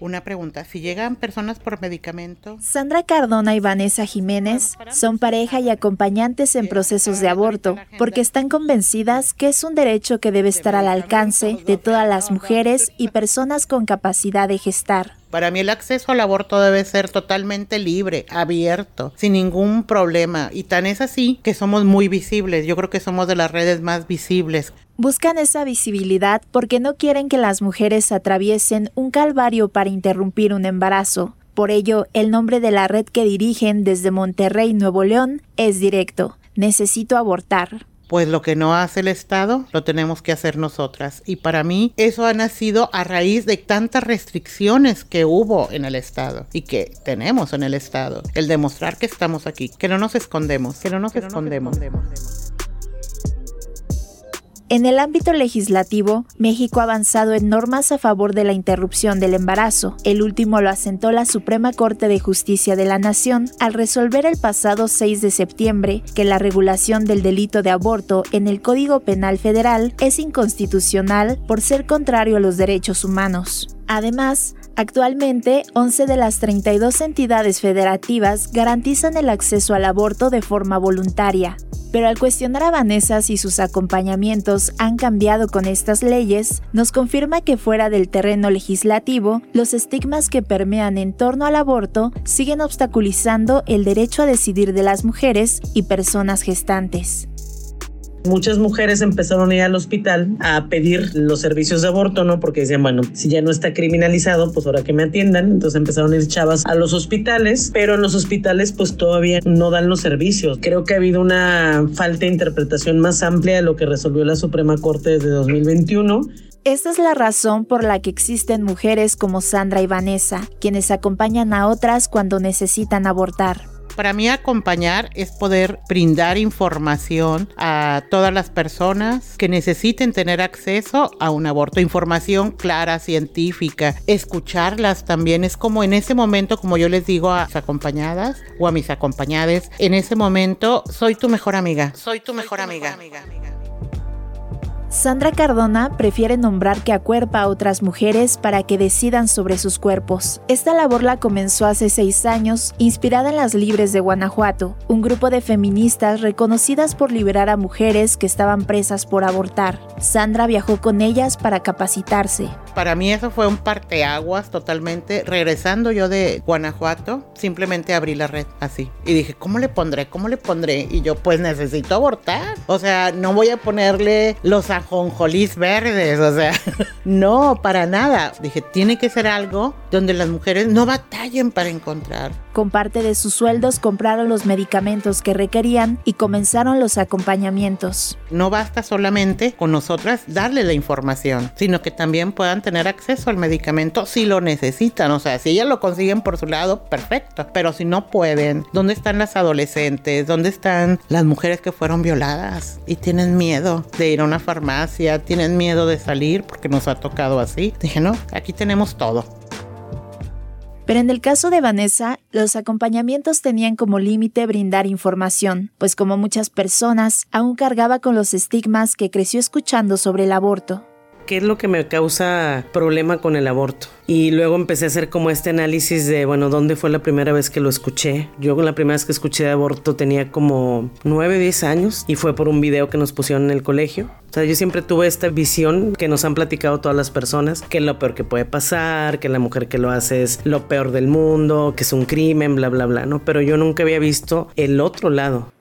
Una pregunta, si llegan personas por medicamento. Sandra Cardona y Vanessa Jiménez son pareja y acompañantes en procesos de aborto porque están convencidas que es un derecho que debe estar al alcance de todas las mujeres y personas con capacidad de gestar. Para mí el acceso al aborto debe ser totalmente libre, abierto, sin ningún problema. Y tan es así que somos muy visibles. Yo creo que somos de las redes más visibles. Buscan esa visibilidad porque no quieren que las mujeres atraviesen un calvario para interrumpir un embarazo. Por ello, el nombre de la red que dirigen desde Monterrey, Nuevo León, es directo. Necesito abortar pues lo que no hace el Estado lo tenemos que hacer nosotras. Y para mí eso ha nacido a raíz de tantas restricciones que hubo en el Estado y que tenemos en el Estado. El demostrar que estamos aquí, que no nos escondemos, que no nos, escondemos. En el ámbito legislativo, México ha avanzado en normas a favor de la interrupción del embarazo. El último lo asentó la Suprema Corte de Justicia de la Nación al resolver el pasado 6 de septiembre que la regulación del delito de aborto en el Código Penal Federal es inconstitucional por ser contrario a los derechos humanos. Además, Actualmente, 11 de las 32 entidades federativas garantizan el acceso al aborto de forma voluntaria, pero al cuestionar a Vanessa si sus acompañamientos han cambiado con estas leyes, nos confirma que fuera del terreno legislativo, los estigmas que permean en torno al aborto siguen obstaculizando el derecho a decidir de las mujeres y personas gestantes. Muchas mujeres empezaron a ir al hospital a pedir los servicios de aborto, ¿no? Porque decían, bueno, si ya no está criminalizado, pues ahora que me atiendan. Entonces empezaron a ir chavas a los hospitales, pero en los hospitales pues todavía no dan los servicios. Creo que ha habido una falta de interpretación más amplia de lo que resolvió la Suprema Corte desde 2021. Esta es la razón por la que existen mujeres como Sandra y Vanessa, quienes acompañan a otras cuando necesitan abortar. Para mí acompañar es poder brindar información a todas las personas que necesiten tener acceso a un aborto, información clara, científica, escucharlas también. Es como en ese momento, como yo les digo a mis acompañadas o a mis acompañadas, en ese momento soy tu mejor amiga, soy tu mejor, amiga. Sandra Cardona prefiere nombrar que acuerpa a otras mujeres para que decidan sobre sus cuerpos. Esta labor la comenzó hace seis años, inspirada en las Libres de Guanajuato, un grupo de feministas reconocidas por liberar a mujeres que estaban presas por abortar. Sandra viajó con ellas para capacitarse. Para mí eso fue un parteaguas totalmente. Regresando yo de Guanajuato, simplemente abrí la red así. Y dije, ¿cómo le pondré? ¿Cómo le pondré? Y yo, pues necesito abortar. O sea, no voy a ponerle los ajonjolís verdes, o sea, no, para nada. Dije, tiene que ser algo donde las mujeres no batallen para encontrar. Con parte de sus sueldos compraron los medicamentos que requerían y comenzaron los acompañamientos. No basta solamente con nosotras darle la información, sino que también puedan tener acceso al medicamento si lo necesitan. O sea, si ellas lo consiguen por su lado, perfecto. Pero si no pueden, ¿dónde están las adolescentes? ¿Dónde están las mujeres que fueron violadas y tienen miedo de ir a una farmacia? Tienen miedo de salir porque nos ha tocado así. Dije, no, aquí tenemos todo. Pero en el caso de Vanessa, los acompañamientos tenían como límite brindar información, pues como muchas personas, aún cargaba con los estigmas que creció escuchando sobre el aborto. ¿Qué es lo que me causa problema con el aborto? Y luego empecé a hacer como este análisis de, bueno, ¿dónde fue la primera vez que lo escuché? Yo la primera vez que escuché de aborto tenía como 9, 10 años y fue por un video que nos pusieron en el colegio. O sea, yo siempre tuve esta visión que nos han platicado todas las personas, que es lo peor que puede pasar, que la mujer que lo hace es lo peor del mundo, que es un crimen, bla, bla, bla, ¿no? Pero yo nunca había visto el otro lado.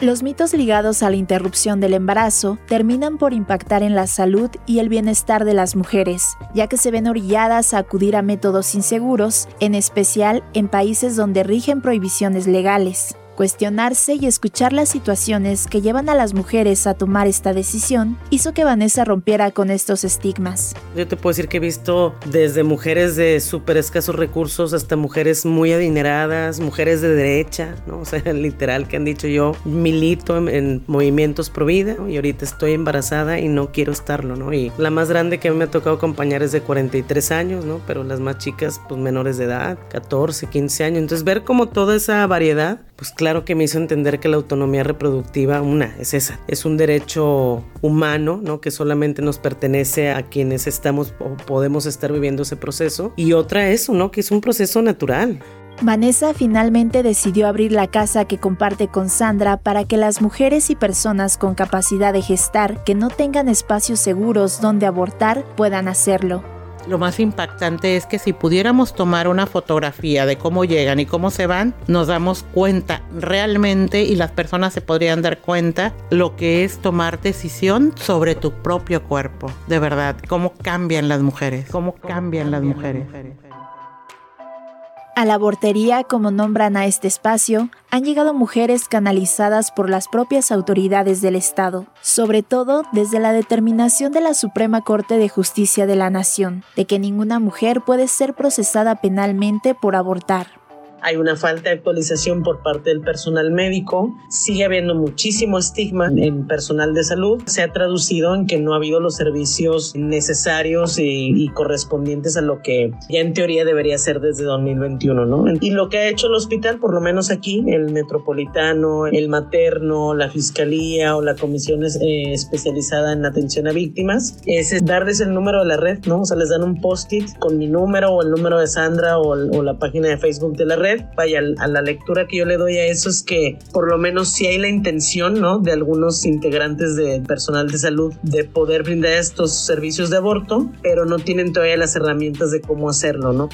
Los mitos ligados a la interrupción del embarazo terminan por impactar en la salud y el bienestar de las mujeres, ya que se ven orilladas a acudir a métodos inseguros, en especial en países donde rigen prohibiciones legales. Cuestionarse y escuchar las situaciones que llevan a las mujeres a tomar esta decisión hizo que Vanessa rompiera con estos estigmas. Yo te puedo decir que he visto desde mujeres de súper escasos recursos hasta mujeres muy adineradas, mujeres de derecha, ¿no? O sea, literal que han dicho yo milito en, movimientos pro vida y ahorita estoy embarazada y no quiero estarlo, ¿no? Y la más grande que a mí me ha tocado acompañar es de 43 años, ¿no? Pero las más chicas, pues menores de edad, 14, 15 años. Entonces ver como toda esa variedad, pues claro, que me hizo entender que la autonomía reproductiva, una, es esa, es un derecho humano, ¿no? Que solamente nos pertenece a quienes estamos o podemos estar viviendo ese proceso. Y otra eso, ¿no? Que es un proceso natural. Vanessa finalmente decidió abrir la casa que comparte con Sandra para que las mujeres y personas con capacidad de gestar que no tengan espacios seguros donde abortar puedan hacerlo. Lo más impactante es que si pudiéramos tomar una fotografía de cómo llegan y cómo se van, nos damos cuenta realmente y las personas se podrían dar cuenta lo que es tomar decisión sobre tu propio cuerpo. De verdad, cómo cambian las mujeres, cómo cambian las mujeres. A la abortería, como nombran a este espacio, han llegado mujeres canalizadas por las propias autoridades del Estado, sobre todo desde la determinación de la Suprema Corte de Justicia de la Nación, de que ninguna mujer puede ser procesada penalmente por abortar hay una falta de actualización por parte del personal médico, sigue habiendo muchísimo estigma en personal de salud, se ha traducido en que no ha habido los servicios necesarios y, correspondientes a lo que ya en teoría debería ser desde 2021, ¿no? Y lo que ha hecho el hospital, por lo menos aquí, el metropolitano, el materno, la fiscalía o la comisión eh, especializada en atención a víctimas, es darles el número de la red, ¿no? O sea, les dan un post-it con mi número o el número de Sandra o, o la página de Facebook de la red vaya, a la lectura que yo le doy a eso es que por lo menos si hay la intención, ¿no? De algunos integrantes del personal de salud de poder brindar estos servicios de aborto, pero no tienen todavía las herramientas de cómo hacerlo, ¿no?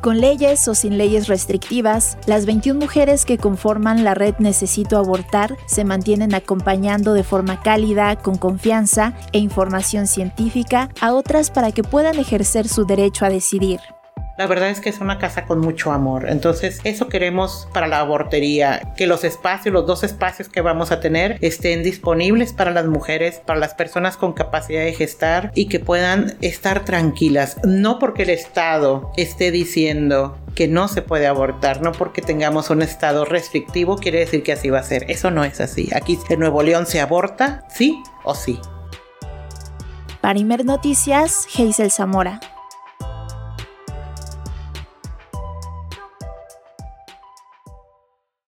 Con leyes o sin leyes restrictivas, las 21 mujeres que conforman la red Necesito Abortar se mantienen acompañando de forma cálida, con confianza e información científica a otras para que puedan ejercer su derecho a decidir. La verdad es que es una casa con mucho amor. Entonces, eso queremos para la abortería, que los espacios, los dos espacios que vamos a tener, estén disponibles para las mujeres, para las personas con capacidad de gestar y que puedan estar tranquilas. No porque el Estado esté diciendo que no se puede abortar, no porque tengamos un estado restrictivo quiere decir que así va a ser. Eso no es así. Aquí en Nuevo León se aborta, sí o sí. Para Imer Noticias, Hazel Zamora.